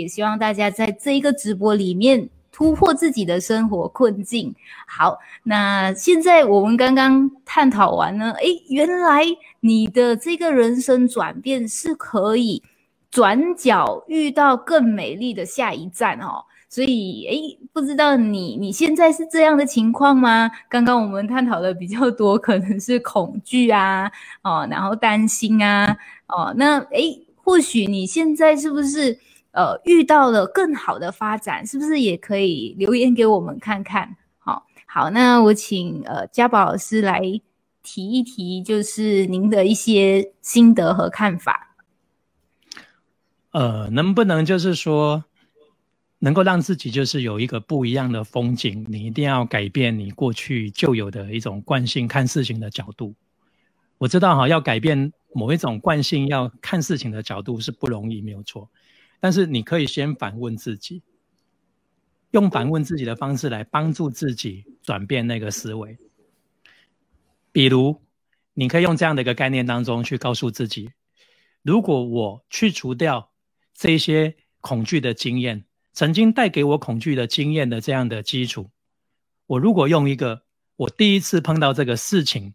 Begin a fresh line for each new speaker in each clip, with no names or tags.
也希望大家在这一个直播里面突破自己的生活困境。好，那现在我们刚刚探讨完呢，诶，原来你的这个人生转变是可以转角遇到更美丽的下一站哦。所以，诶，不知道你你现在是这样的情况吗？刚刚我们探讨的比较多，可能是恐惧啊，哦，然后担心啊，哦，那诶，或许你现在是不是呃遇到了更好的发展？是不是也可以留言给我们看看？好，好，那我请呃嘉宝老师来提一提，就是您的一些心得和看法。
呃，能不能就是说？能够让自己就是有一个不一样的风景，你一定要改变你过去旧有的一种惯性看事情的角度。我知道哈，要改变某一种惯性要看事情的角度是不容易，没有错。但是你可以先反问自己，用反问自己的方式来帮助自己转变那个思维。比如，你可以用这样的一个概念当中去告诉自己：如果我去除掉这些恐惧的经验。曾经带给我恐惧的经验的这样的基础，我如果用一个我第一次碰到这个事情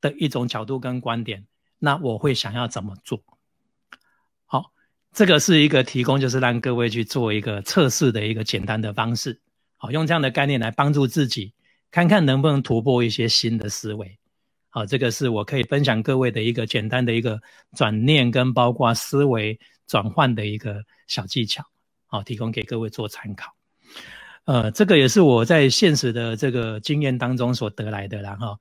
的一种角度跟观点，那我会想要怎么做？这个是一个提供，就是让各位去做一个测试的一个简单的方式。好，用这样的概念来帮助自己，看看能不能突破一些新的思维。好，这个是我可以分享各位的一个简单的一个转念跟包括思维转换的一个小技巧。好，提供给各位做参考。呃，这个也是我在现实的这个经验当中所得来的啦。哈，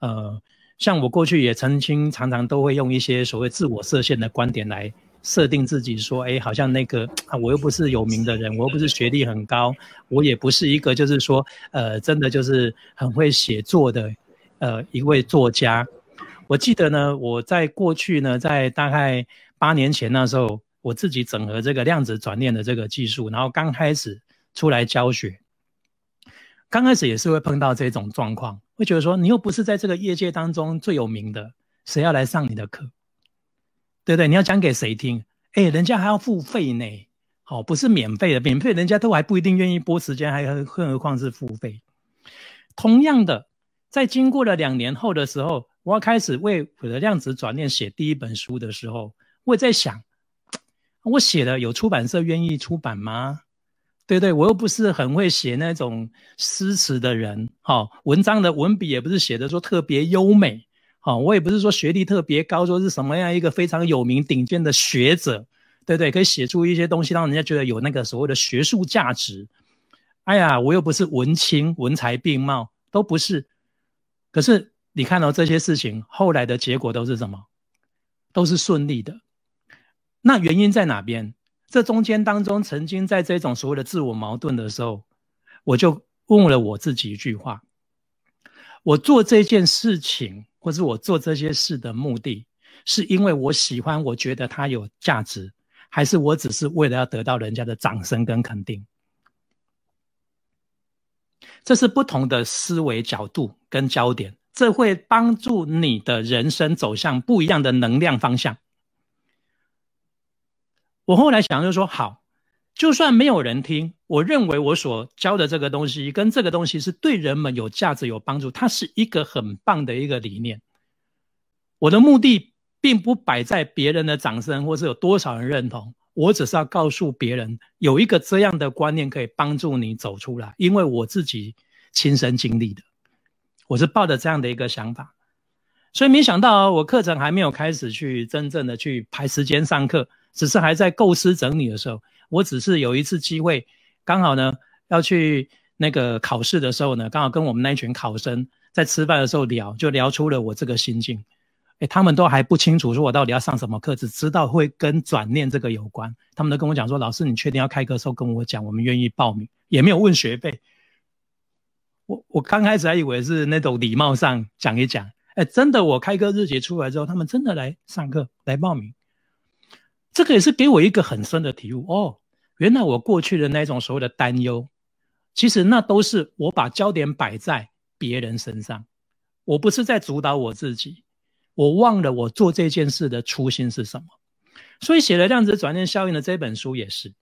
呃，像我过去也曾经常常都会用一些所谓自我设限的观点来设定自己，说，哎，好像那个啊，我又不是有名的人，我又不是学历很高，我也不是一个就是说，呃，真的就是很会写作的，呃，一位作家。我记得呢，我在过去呢，在大概八年前那时候。我自己整合这个量子转念的这个技术，然后刚开始出来教学，刚开始也是会碰到这种状况，会觉得说你又不是在这个业界当中最有名的，谁要来上你的课？对不对？你要讲给谁听？哎，人家还要付费呢，好，不是免费的，免费人家都还不一定愿意播时间，还更何况是付费。同样的，在经过了两年后的时候，我要开始为我的量子转念写第一本书的时候，我也在想。我写的有出版社愿意出版吗？对对，我又不是很会写那种诗词的人，哈，文章的文笔也不是写的说特别优美，哈，我也不是说学历特别高，说是什么样一个非常有名顶尖的学者，对不对，可以写出一些东西让人家觉得有那个所谓的学术价值。哎呀，我又不是文青，文才并茂都不是。可是你看到这些事情后来的结果都是什么？都是顺利的。那原因在哪边？这中间当中，曾经在这种所谓的自我矛盾的时候，我就问了我自己一句话：我做这件事情，或是我做这些事的目的，是因为我喜欢，我觉得它有价值，还是我只是为了要得到人家的掌声跟肯定？这是不同的思维角度跟焦点，这会帮助你的人生走向不一样的能量方向。我后来想，就说好，就算没有人听，我认为我所教的这个东西跟这个东西是对人们有价值、有帮助，它是一个很棒的一个理念。我的目的并不摆在别人的掌声，或是有多少人认同，我只是要告诉别人，有一个这样的观念可以帮助你走出来，因为我自己亲身经历的，我是抱着这样的一个想法，所以没想到我课程还没有开始去真正的去排时间上课。只是还在构思整理的时候，我只是有一次机会，刚好呢要去那个考试的时候呢，刚好跟我们那群考生在吃饭的时候聊，就聊出了我这个心境。哎，他们都还不清楚说我到底要上什么课，只知道会跟转念这个有关。他们都跟我讲说：“老师，你确定要开课时候跟我讲，我们愿意报名，也没有问学费。”我我刚开始还以为是那种礼貌上讲一讲，哎，真的我开课日期出来之后，他们真的来上课来报名。这个也是给我一个很深的体悟哦，原来我过去的那种所谓的担忧，其实那都是我把焦点摆在别人身上，我不是在主导我自己，我忘了我做这件事的初心是什么。所以写了量子转念效应的这本书也是，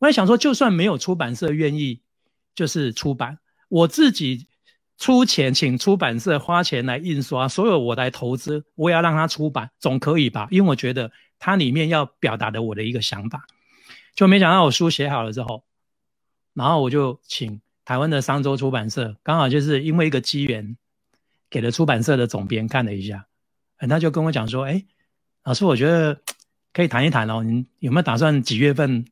我在想说，就算没有出版社愿意，就是出版，我自己出钱请出版社花钱来印刷，所有我来投资，我也要让它出版，总可以吧？因为我觉得它里面要表达的我的一个想法，就没想到我书写好了之后，然后我就请台湾的商周出版社，刚好就是因为一个机缘，给了出版社的总编看了一下，他就跟我讲说：“哎，老师，我觉得可以谈一谈哦，你有没有打算几月份？”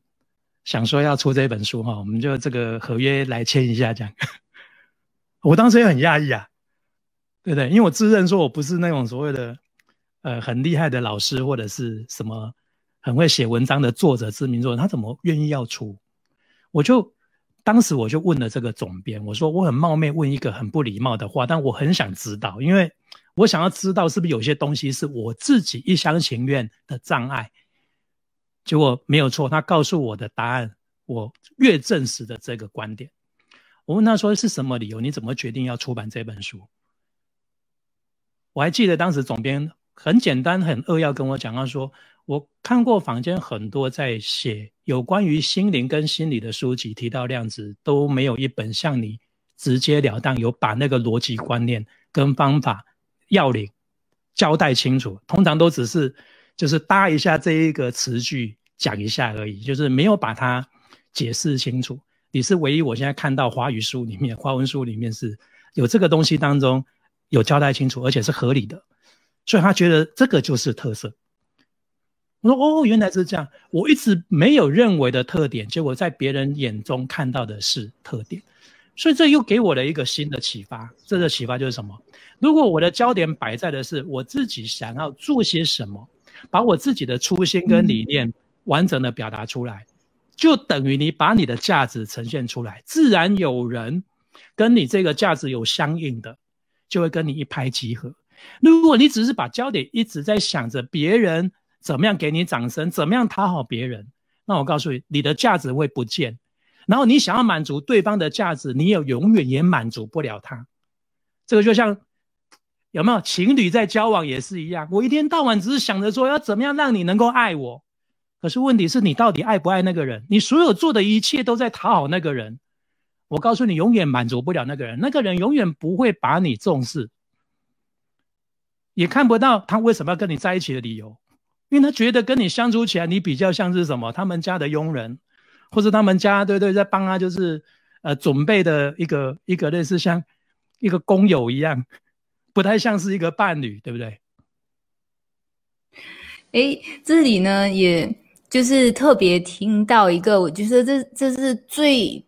想说要出这本书哈，我们就这个合约来签一下，这样。我当时也很讶异啊，对不对？因为我自认说我不是那种所谓的呃很厉害的老师，或者是什么很会写文章的作者、知名作者，他怎么愿意要出？我就当时我就问了这个总编，我说我很冒昧问一个很不礼貌的话，但我很想知道，因为我想要知道是不是有些东西是我自己一厢情愿的障碍。结果没有错，他告诉我的答案，我越证实的这个观点。我问他说是什么理由？你怎么决定要出版这本书？我还记得当时总编很简单、很扼要跟我讲，他说我看过坊间很多在写有关于心灵跟心理的书籍，提到量子都没有一本像你直截了当，有把那个逻辑观念跟方法要领交代清楚，通常都只是。就是搭一下这一个词句讲一下而已，就是没有把它解释清楚。你是唯一我现在看到华语书里面、华文书里面是有这个东西当中有交代清楚，而且是合理的，所以他觉得这个就是特色。我说哦，原来是这样，我一直没有认为的特点，结果在别人眼中看到的是特点，所以这又给我了一个新的启发。这个启发就是什么？如果我的焦点摆在的是我自己想要做些什么。把我自己的初心跟理念完整的表达出来，就等于你把你的价值呈现出来，自然有人跟你这个价值有相应的，就会跟你一拍即合。如果你只是把焦点一直在想着别人怎么样给你掌声，怎么样讨好别人，那我告诉你，你的价值会不见。然后你想要满足对方的价值，你也永远也满足不了他。这个就像。有没有情侣在交往也是一样？我一天到晚只是想着说要怎么样让你能够爱我，可是问题是你到底爱不爱那个人？你所有做的一切都在讨好那个人。我告诉你，永远满足不了那个人，那个人永远不会把你重视，也看不到他为什么要跟你在一起的理由，因为他觉得跟你相处起来，你比较像是什么？他们家的佣人，或者他们家对对在帮他就是呃准备的一个一个类似像一个工友一样。不太像是一个伴侣，对不对？
哎，这里呢，也就是特别听到一个，我觉得这这是最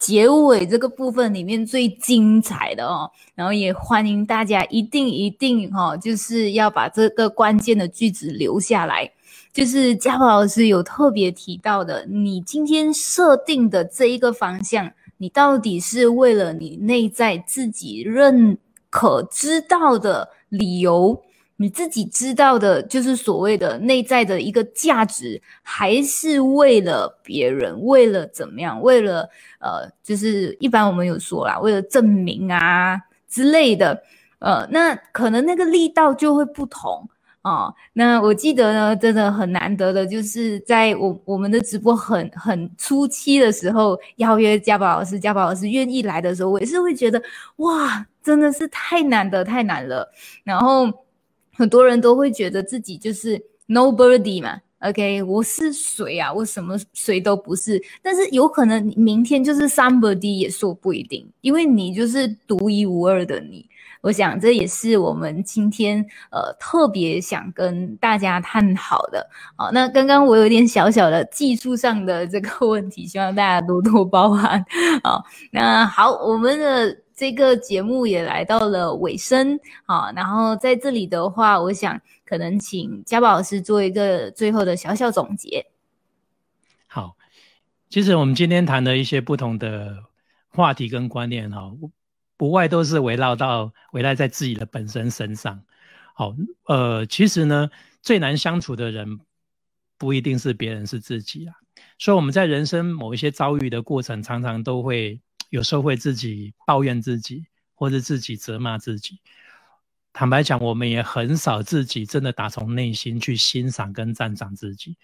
结尾这个部分里面最精彩的哦。然后也欢迎大家一定一定哈，就是要把这个关键的句子留下来。就是嘉宝老师有特别提到的，你今天设定的这一个方向，你到底是为了你内在自己认。可知道的理由，你自己知道的，就是所谓的内在的一个价值，还是为了别人，为了怎么样？为了呃，就是一般我们有说啦，为了证明啊之类的，呃，那可能那个力道就会不同。哦，那我记得呢，真的很难得的，就是在我我们的直播很很初期的时候，邀约嘉宝老师，嘉宝老师愿意来的时候，我也是会觉得哇，真的是太难得太难了。然后很多人都会觉得自己就是 nobody 嘛，OK，我是谁啊？我什么谁都不是。但是有可能明天就是 somebody 也说不一定，因为你就是独一无二的你。我想这也是我们今天呃特别想跟大家探讨的。好，那刚刚我有点小小的技术上的这个问题，希望大家多多包涵。好，那好，我们的这个节目也来到了尾声。好，然后在这里的话，我想可能请嘉宝老师做一个最后的小小总结。
好，其实我们今天谈的一些不同的话题跟观念，哈。不外都是围绕到围绕在自己的本身身上，好，呃，其实呢，最难相处的人不一定是别人，是自己啊。所以我们在人生某一些遭遇的过程，常常都会有时候会自己抱怨自己，或者自己责骂自己。坦白讲，我们也很少自己真的打从内心去欣赏跟赞赏自己。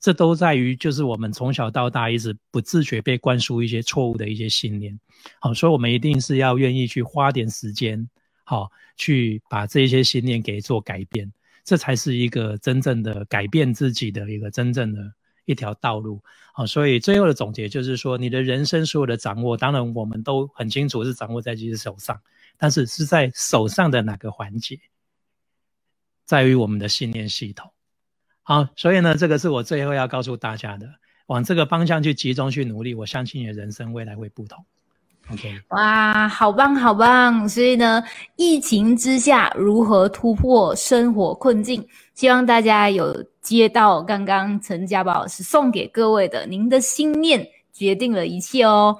这都在于就是我们从小到大一直不自觉被灌输一些错误的一些信念。好，所以我们一定是要愿意去花点时间，好，去把这些信念给做改变，这才是一个真正的改变自己的一个真正的一条道路。好，所以最后的总结就是说，你的人生所有的掌握，当然我们都很清楚是掌握在自己手上，但是是在手上的哪个环节，在于我们的信念系统。好，所以呢，这个是我最后要告诉大家的，往这个方向去集中去努力，我相信你的人生未来会不同。OK，
哇，好棒好棒！所以呢，疫情之下如何突破生活困境？希望大家有接到刚刚陈家宝老师送给各位的，您的心念决定了一切哦。